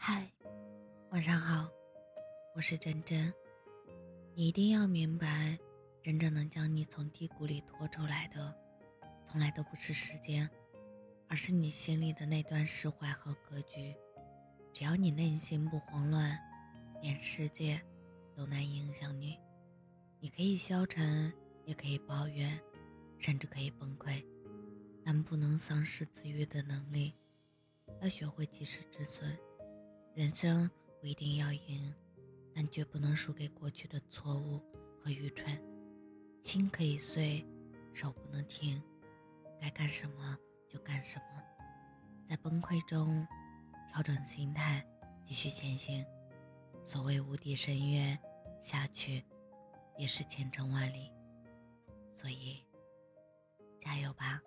嗨，晚上好，我是真真。你一定要明白，真正能将你从低谷里拖出来的，从来都不是时间，而是你心里的那段释怀和格局。只要你内心不慌乱，连世界都难影响你。你可以消沉，也可以抱怨，甚至可以崩溃，但不能丧失自愈的能力。要学会及时止损。人生不一定要赢，但绝不能输给过去的错误和愚蠢。心可以碎，手不能停。该干什么就干什么，在崩溃中调整心态，继续前行。所谓无底深渊，下去也是千程万里。所以，加油吧！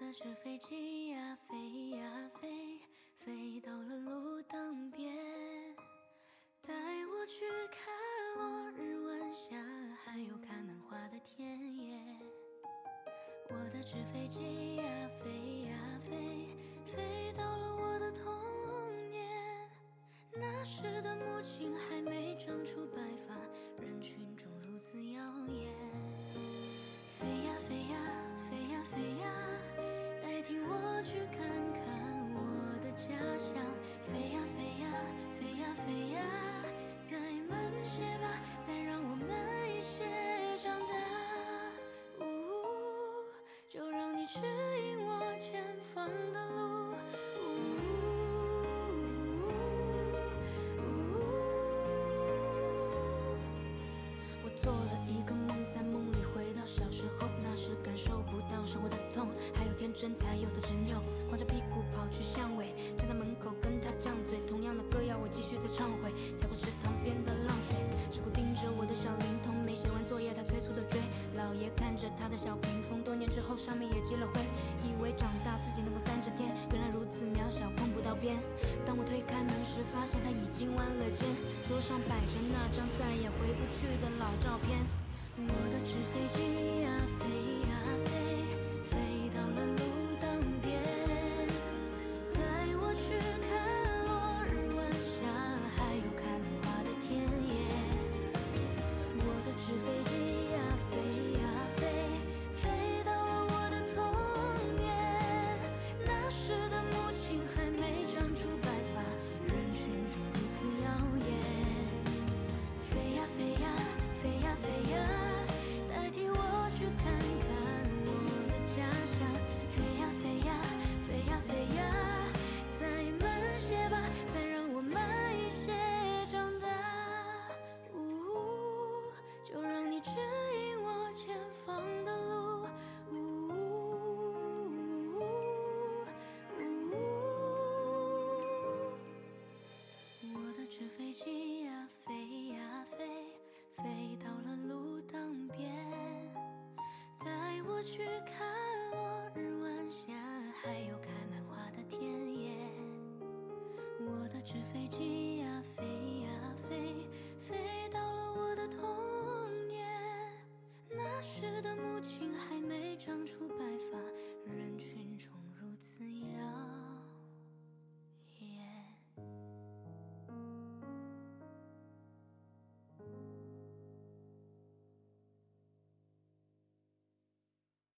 我的纸飞机呀飞呀飞，飞到了路灯边，带我去看落日晚霞，还有开满花的田野。我的纸飞机呀飞呀飞，飞到了我的童指引我前方的路。我做了一个梦，在梦里回到小时候，那时感受不到生活的痛。还有天真才有的执拗，光着屁股跑去巷尾，站在门口跟他犟嘴。同样的歌谣我继续在唱回，踩过池塘边的浪水。只顾盯着我的小灵通，没写完作业他催促的追。老爷看着他的小，之后上面也积了灰。以为长大自己能够担着天，原来如此渺小碰不到边。当我推开门时，发现他已经弯了肩，桌上摆着那张再也回不去的老照片。我的纸飞机呀，飞呀飞呀代替我去看看我的家乡。去看落日晚霞，还有开满花的田野。我的纸飞机